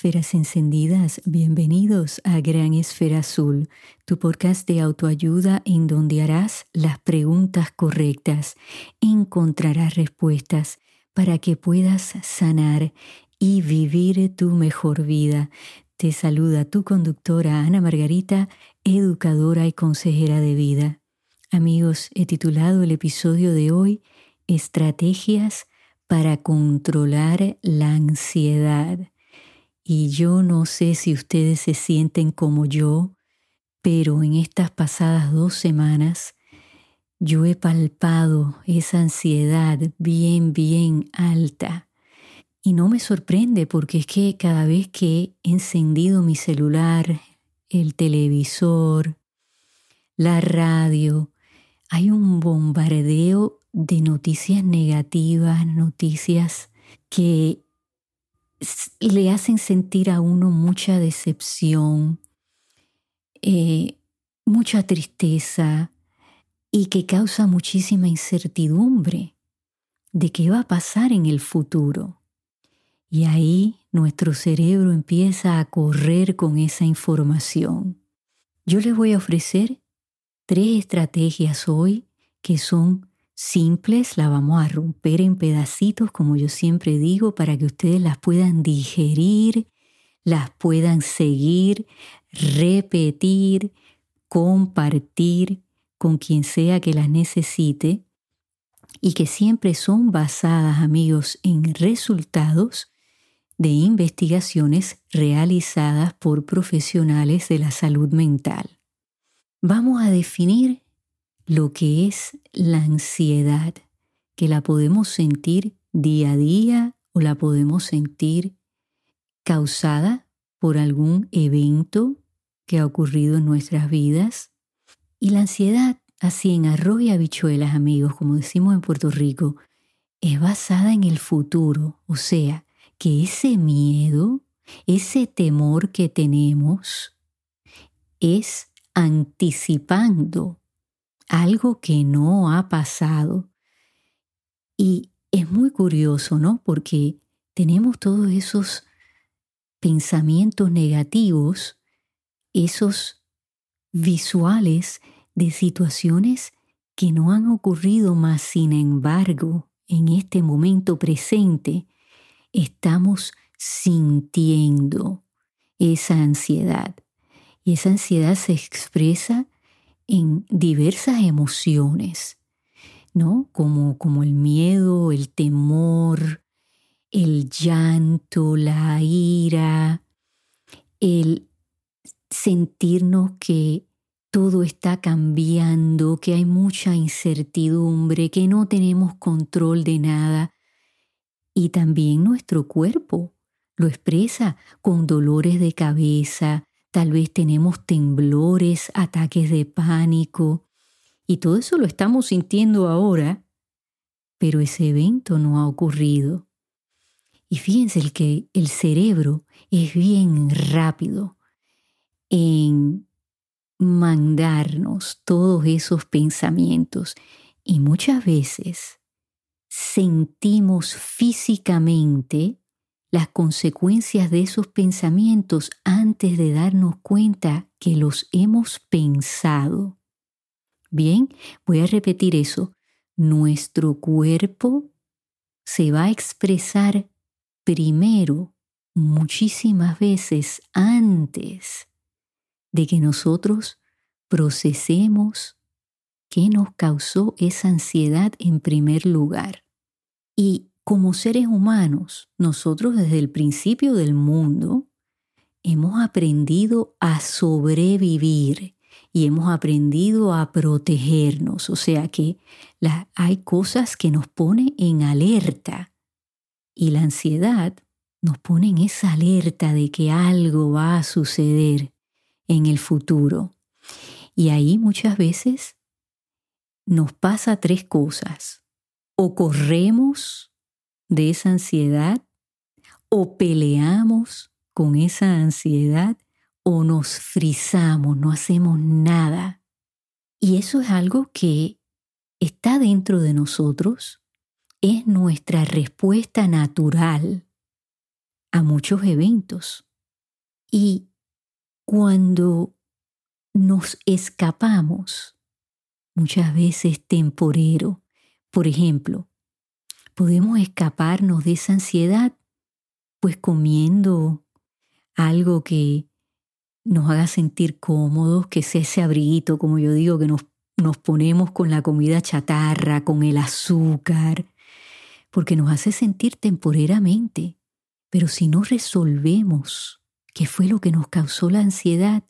Esferas encendidas, bienvenidos a Gran Esfera Azul, tu podcast de autoayuda en donde harás las preguntas correctas, encontrarás respuestas para que puedas sanar y vivir tu mejor vida. Te saluda tu conductora Ana Margarita, educadora y consejera de vida. Amigos, he titulado el episodio de hoy Estrategias para controlar la ansiedad. Y yo no sé si ustedes se sienten como yo, pero en estas pasadas dos semanas yo he palpado esa ansiedad bien, bien alta. Y no me sorprende porque es que cada vez que he encendido mi celular, el televisor, la radio, hay un bombardeo de noticias negativas, noticias que le hacen sentir a uno mucha decepción, eh, mucha tristeza y que causa muchísima incertidumbre de qué va a pasar en el futuro. Y ahí nuestro cerebro empieza a correr con esa información. Yo les voy a ofrecer tres estrategias hoy que son simples, la vamos a romper en pedacitos, como yo siempre digo, para que ustedes las puedan digerir, las puedan seguir, repetir, compartir con quien sea que las necesite y que siempre son basadas, amigos, en resultados de investigaciones realizadas por profesionales de la salud mental. Vamos a definir lo que es la ansiedad, que la podemos sentir día a día o la podemos sentir causada por algún evento que ha ocurrido en nuestras vidas. Y la ansiedad, así en arroz y habichuelas, amigos, como decimos en Puerto Rico, es basada en el futuro, o sea, que ese miedo, ese temor que tenemos, es anticipando algo que no ha pasado. Y es muy curioso, ¿no? Porque tenemos todos esos pensamientos negativos, esos visuales de situaciones que no han ocurrido más, sin embargo, en este momento presente, estamos sintiendo esa ansiedad. Y esa ansiedad se expresa en diversas emociones, ¿no? Como, como el miedo, el temor, el llanto, la ira, el sentirnos que todo está cambiando, que hay mucha incertidumbre, que no tenemos control de nada. Y también nuestro cuerpo lo expresa con dolores de cabeza, tal vez tenemos temblores, ataques de pánico, y todo eso lo estamos sintiendo ahora, pero ese evento no ha ocurrido. Y fíjense el que el cerebro es bien rápido en mandarnos todos esos pensamientos y muchas veces sentimos físicamente las consecuencias de esos pensamientos antes de darnos cuenta que los hemos pensado. Bien, voy a repetir eso. Nuestro cuerpo se va a expresar primero muchísimas veces antes de que nosotros procesemos qué nos causó esa ansiedad en primer lugar. Y como seres humanos, nosotros desde el principio del mundo hemos aprendido a sobrevivir y hemos aprendido a protegernos. O sea que hay cosas que nos ponen en alerta y la ansiedad nos pone en esa alerta de que algo va a suceder en el futuro. Y ahí muchas veces nos pasa tres cosas. O corremos de esa ansiedad o peleamos con esa ansiedad o nos frizamos, no hacemos nada. Y eso es algo que está dentro de nosotros, es nuestra respuesta natural a muchos eventos. Y cuando nos escapamos, muchas veces temporero, por ejemplo, podemos escaparnos de esa ansiedad pues comiendo algo que nos haga sentir cómodos, que sea ese abriguito, como yo digo, que nos, nos ponemos con la comida chatarra, con el azúcar, porque nos hace sentir temporeramente. Pero si no resolvemos qué fue lo que nos causó la ansiedad,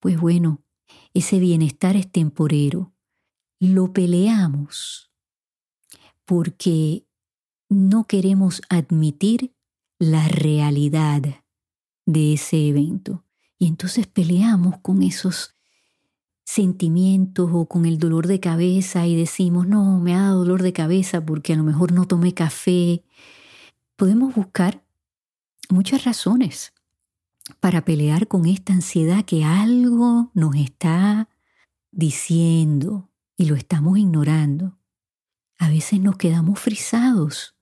pues bueno, ese bienestar es temporero. Lo peleamos porque no queremos admitir la realidad de ese evento. Y entonces peleamos con esos sentimientos o con el dolor de cabeza y decimos, no, me ha dado dolor de cabeza porque a lo mejor no tomé café. Podemos buscar muchas razones para pelear con esta ansiedad que algo nos está diciendo y lo estamos ignorando. A veces nos quedamos frisados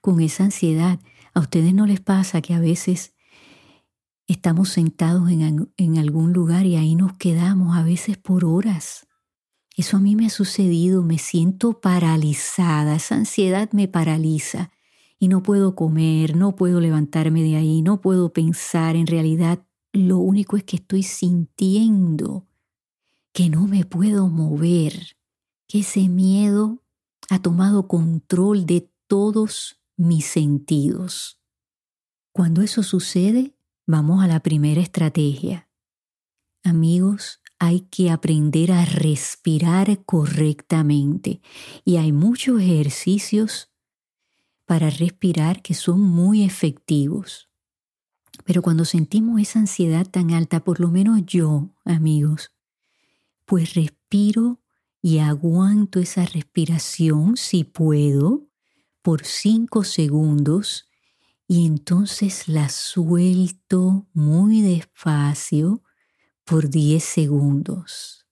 con esa ansiedad. ¿A ustedes no les pasa que a veces estamos sentados en, en, algún lugar y ahí nos quedamos a veces por horas? Eso a mí me ha sucedido, me siento paralizada, esa ansiedad me paraliza y no puedo comer, no puedo levantarme de ahí, no puedo pensar, en realidad lo único es que estoy sintiendo que no me puedo mover, que ese miedo ha tomado control de todos mis sentidos. Cuando eso sucede, vamos a la primera estrategia. Amigos, hay que aprender a respirar correctamente y hay muchos ejercicios para respirar que son muy efectivos. Pero cuando sentimos esa ansiedad tan alta, por lo menos yo, amigos, pues respiro y aguanto esa respiración si puedo por cinco segundos y entonces la suelto muy despacio por diez segundos.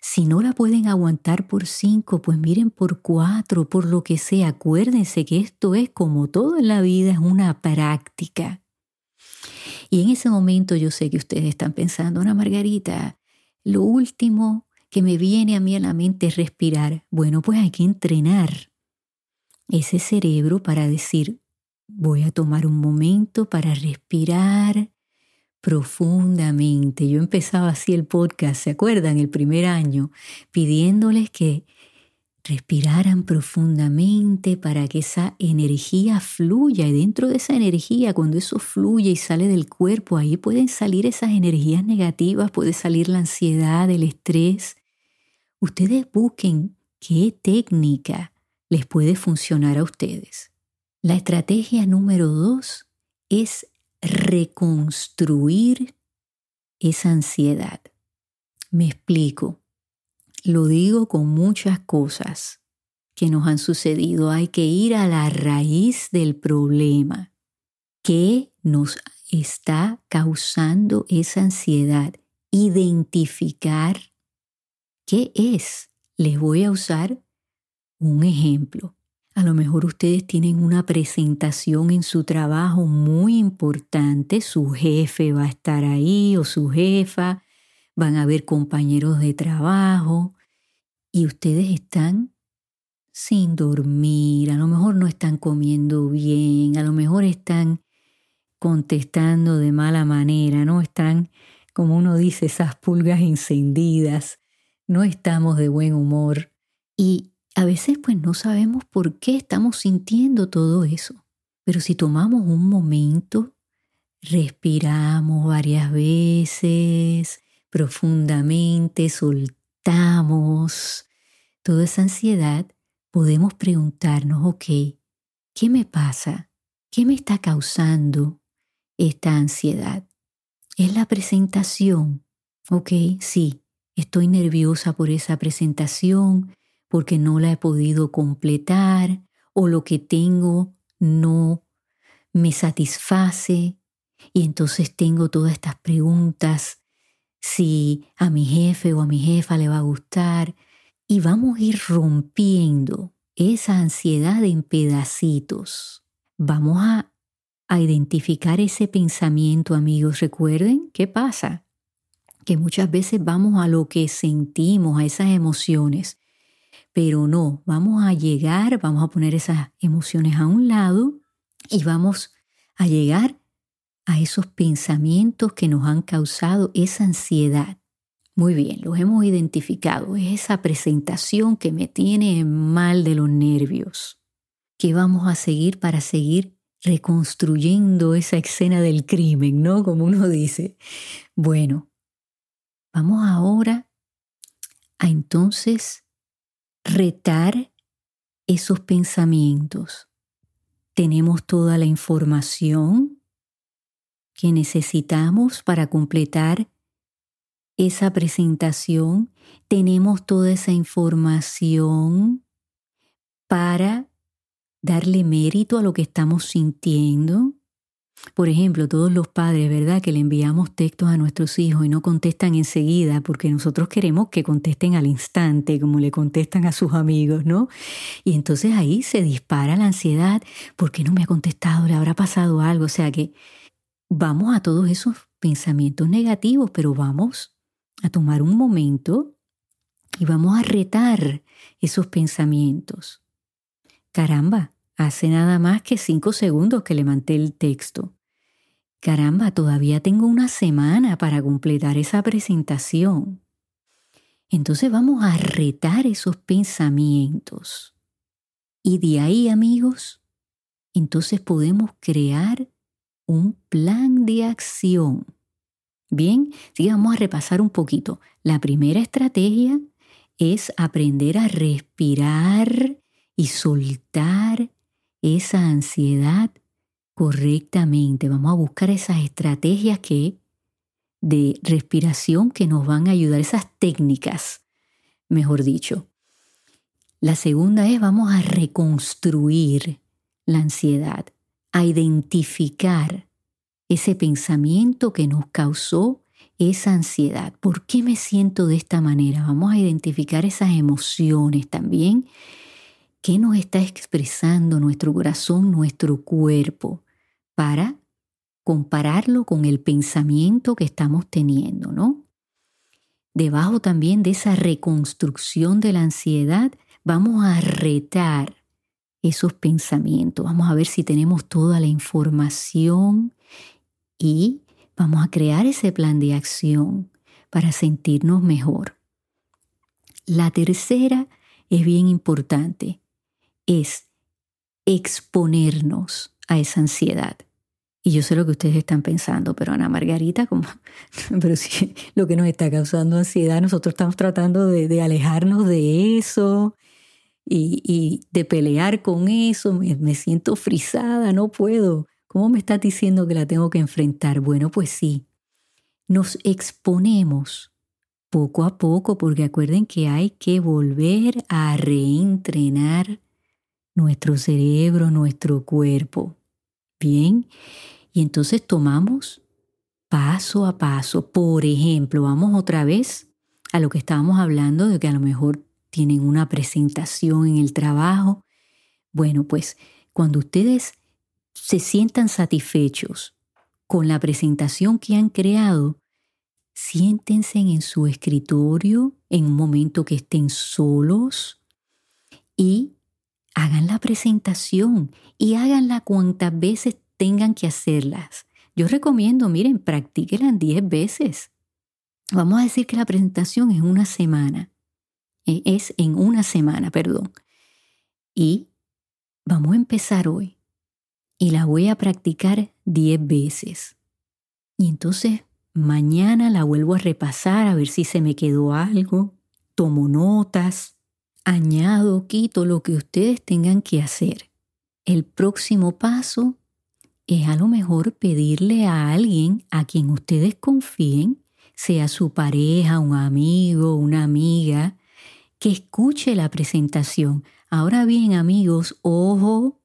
Si no la pueden aguantar por cinco, pues miren por cuatro, por lo que sea. Acuérdense que esto es como todo en la vida, es una práctica. Y en ese momento yo sé que ustedes están pensando, Ana Margarita, lo último que me viene a mí a la mente es respirar. Bueno, pues hay que entrenar ese cerebro para decir, voy a tomar un momento para respirar profundamente. Yo empezaba así el podcast, ¿se acuerdan? El primer año, pidiéndoles que respiraran profundamente para que esa energía fluya y dentro de esa energía, cuando eso fluye y sale del cuerpo, ahí pueden salir esas energías negativas, puede salir la ansiedad, el estrés. Ustedes busquen qué técnica les puede funcionar a ustedes. La estrategia número dos es reconstruir esa ansiedad. Me explico. Lo digo con muchas cosas que nos han sucedido. Hay que ir a la raíz del problema. ¿Qué nos está causando esa ansiedad? Identificar qué es. Les voy a usar un ejemplo. A lo mejor ustedes tienen una presentación en su trabajo muy importante, su jefe va a estar ahí o su jefa, van a haber compañeros de trabajo y ustedes están sin dormir, a lo mejor no están comiendo bien, a lo mejor están contestando de mala manera, no están, como uno dice, esas pulgas encendidas, no estamos de buen humor y a veces pues no sabemos por qué estamos sintiendo todo eso, pero si tomamos un momento, respiramos varias veces profundamente, soltamos toda esa ansiedad, podemos preguntarnos, ok, ¿qué me pasa? ¿Qué me está causando esta ansiedad? ¿Es la presentación? Ok, sí, estoy nerviosa por esa presentación, porque no la he podido completar o lo que tengo no me satisface y entonces tengo todas estas preguntas si a mi jefe o a mi jefa le va a gustar y vamos a ir rompiendo esa ansiedad en pedacitos. Vamos a a identificar ese pensamiento, amigos. Recuerden qué pasa, que muchas veces vamos a lo que sentimos, a esas emociones, pero no, vamos a llegar, vamos a poner esas emociones a un lado y vamos a llegar a esos pensamientos que nos han causado esa ansiedad. Muy bien, los hemos identificado. Es esa presentación que me tiene mal de los nervios. ¿Qué vamos a seguir para seguir reconstruyendo esa escena del crimen, ¿no? Como uno dice. Bueno, vamos ahora a entonces retar esos pensamientos. Tenemos toda la información que necesitamos para completar esa presentación, tenemos toda esa información para darle mérito a lo que estamos sintiendo. Por ejemplo, todos los padres, ¿verdad? Que le enviamos textos a nuestros hijos y no contestan enseguida porque nosotros queremos que contesten al instante, como le contestan a sus amigos, ¿no? Y entonces ahí se dispara la ansiedad. ¿Por qué no me ha contestado? ¿Le habrá pasado algo? O sea que vamos a todos esos pensamientos negativos, pero vamos a tomar un momento y vamos a retar esos pensamientos. Caramba, hace nada más que cinco segundos que levanté el texto. Caramba, todavía tengo una semana para completar esa presentación. Entonces vamos a retar esos pensamientos. Y de ahí, amigos, entonces podemos crear un plan de acción. Bien, sí, vamos a repasar un poquito. La primera estrategia es aprender a respirar y soltar esa ansiedad correctamente. Vamos a buscar esas estrategias que de respiración que nos van a ayudar, esas técnicas, mejor dicho. La segunda es vamos a reconstruir la ansiedad, a identificar ese pensamiento que nos causó esa ansiedad. ¿Por qué me siento de esta manera? Vamos a identificar esas emociones también. ¿Qué nos está expresando nuestro corazón, nuestro cuerpo? Para compararlo con el pensamiento que estamos teniendo, ¿no? Debajo también de esa reconstrucción de la ansiedad, vamos a retar esos pensamientos. Vamos a ver si tenemos toda la información y vamos a crear ese plan de acción para sentirnos mejor. La tercera es bien importante, es exponernos a esa ansiedad. Y yo sé lo que ustedes están pensando, pero Ana Margarita, como, pero sí, lo que nos está causando ansiedad, nosotros estamos tratando de, alejarnos de eso y, de pelear con eso, me, me siento frisada, no puedo. ¿Cómo me estás diciendo que la tengo que enfrentar? Bueno, pues sí, nos exponemos poco a poco porque acuerden que hay que volver a reentrenar nuestro cerebro, nuestro cuerpo. Bien, y entonces tomamos paso a paso. Por ejemplo, vamos otra vez a lo que estábamos hablando de que a lo mejor tienen una presentación en el trabajo. Bueno, pues cuando ustedes se sientan satisfechos con la presentación que han creado, siéntense en su escritorio en un momento que estén solos y hagan la presentación y háganla cuantas veces tengan que hacerlas. Yo recomiendo, miren, practíquenla 10 veces. Vamos a decir que la presentación es una semana. E, es en una semana, perdón. Y vamos a empezar hoy y la voy a practicar 10 veces. Y entonces mañana la vuelvo a repasar a ver si se me quedó algo, tomo notas, añado, quito lo que ustedes tengan que hacer. El próximo paso es a lo mejor pedirle a alguien a quien ustedes confíen, sea su pareja, un amigo, una amiga, que escuche la presentación. Ahora bien, amigos, ojo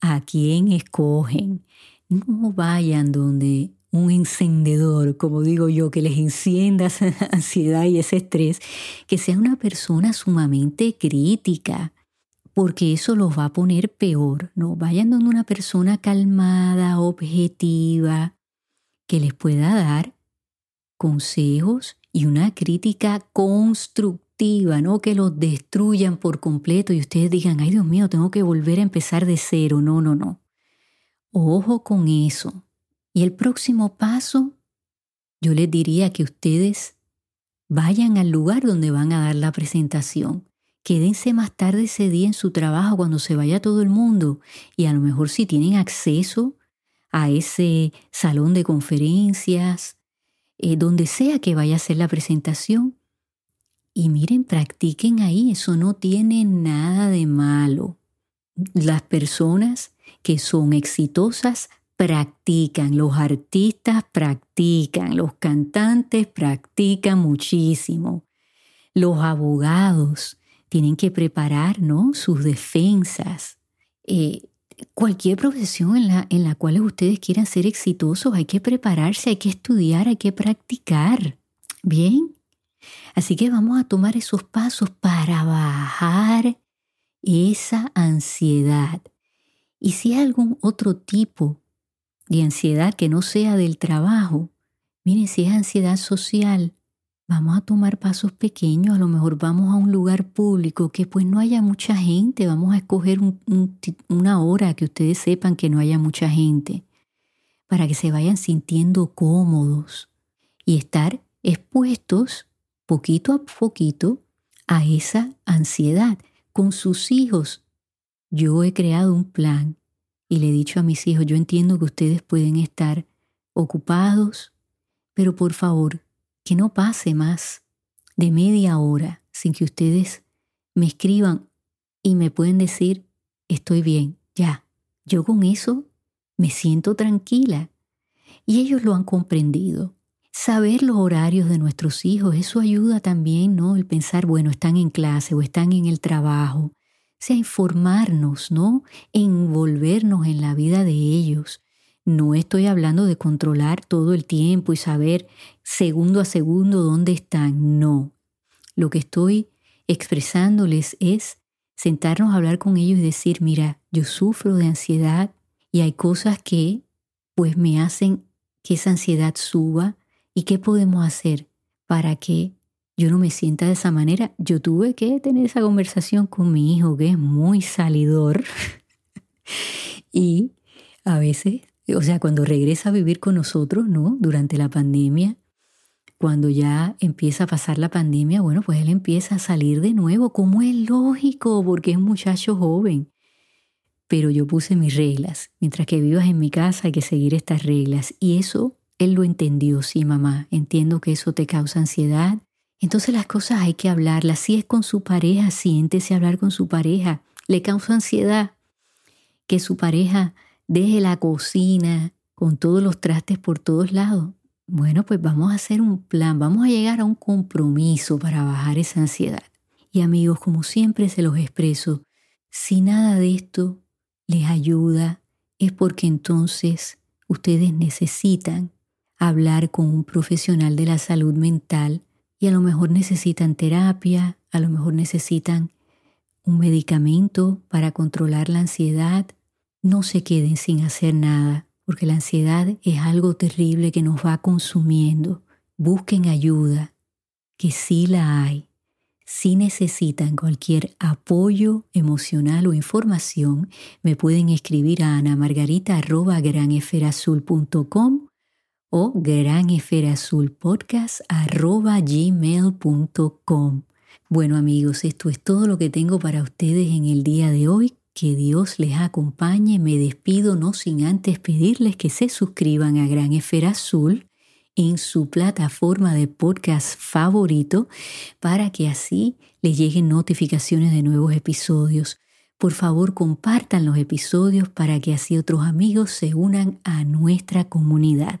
a quién escogen. No vayan donde un encendedor, como digo yo, que les encienda esa ansiedad y ese estrés, que sea una persona sumamente crítica, porque eso los va a poner peor, ¿no? Vayan donde una persona calmada, objetiva, que les pueda dar consejos y una crítica constructiva, no que los destruyan por completo y ustedes digan, ay Dios mío, tengo que volver a empezar de cero. No, no, no. Ojo con eso. Y el próximo paso, yo les diría que ustedes vayan al lugar donde van a dar la presentación. Quédense más tarde ese día en su trabajo cuando se vaya todo el mundo y a lo mejor si tienen acceso a ese salón de conferencias, eh, donde sea que vaya a hacer la presentación. Y miren, practiquen ahí, eso no tiene nada de malo. Las personas que son exitosas practican, los artistas practican, los cantantes practican muchísimo, los abogados tienen que preparar ¿no? sus defensas. Eh, cualquier profesión en la, en la cual ustedes quieran ser exitosos, hay que prepararse, hay que estudiar, hay que practicar. Bien, así que vamos a tomar esos pasos para bajar esa ansiedad. Y si hay algún otro tipo de ansiedad que no sea del trabajo, miren, si es ansiedad social, vamos a tomar pasos pequeños, a lo mejor vamos a un lugar público que pues no haya mucha gente, vamos a escoger una hora que ustedes sepan que no haya mucha gente, para que se vayan sintiendo cómodos y estar expuestos poquito a poquito a esa ansiedad con sus hijos. Yo he creado un plan y le he dicho a mis hijos, yo entiendo que ustedes pueden estar ocupados, pero por favor, que no pase más de media hora sin que ustedes me escriban y me pueden decir, estoy bien, ya. Yo con eso me siento tranquila. Y ellos lo han comprendido. Saber los horarios de nuestros hijos, eso ayuda también, ¿no? El pensar, bueno, están en clase o están en el trabajo. Sea, informarnos, ¿no? Envolvernos en la vida de ellos. No estoy hablando de controlar todo el tiempo y saber segundo a segundo dónde están. No. Lo que estoy expresándoles es sentarnos a hablar con ellos y decir, mira, yo sufro de ansiedad y hay cosas que pues me hacen que esa ansiedad suba y qué podemos hacer para que yo no me sienta de esa manera. Yo tuve que tener esa conversación con mi hijo que es muy salidor y a veces o sea, cuando regresa a vivir con nosotros, ¿no? Durante la pandemia, cuando ya empieza a pasar la pandemia, bueno, pues él empieza a salir de nuevo, como es lógico, porque es muchacho joven. Pero yo puse mis reglas. Mientras que vivas en mi casa hay que seguir estas reglas. Y eso él lo entendió, sí, mamá. Entiendo que eso te causa ansiedad. Entonces las cosas hay que hablarlas. Si es con su pareja, siéntese a hablar con su pareja. Le causa ansiedad que su pareja deje la cocina con todos los trastes por todos lados. Bueno, pues vamos a hacer un plan, vamos a llegar a un compromiso para bajar esa ansiedad. Y amigos, como siempre se los expreso, si nada de esto les ayuda, es porque entonces ustedes necesitan hablar con un profesional de la salud mental y a lo mejor necesitan terapia, a lo mejor necesitan un medicamento para controlar la ansiedad no se queden sin hacer nada, porque la ansiedad es algo terrible que nos va consumiendo. Busquen ayuda, que sí la hay. Si necesitan cualquier apoyo emocional o información, me pueden escribir a anamargarita.granesferazul.com o granesferazulpodcast.gmail.com. Bueno amigos, esto es todo lo que tengo para ustedes en el día de hoy. Que Dios les acompañe. Me despido no sin antes pedirles que se suscriban a Gran Esfera Azul en su plataforma de podcast favorito para que así les lleguen notificaciones de nuevos episodios. Por favor, compartan los episodios para que así otros amigos se unan a nuestra comunidad.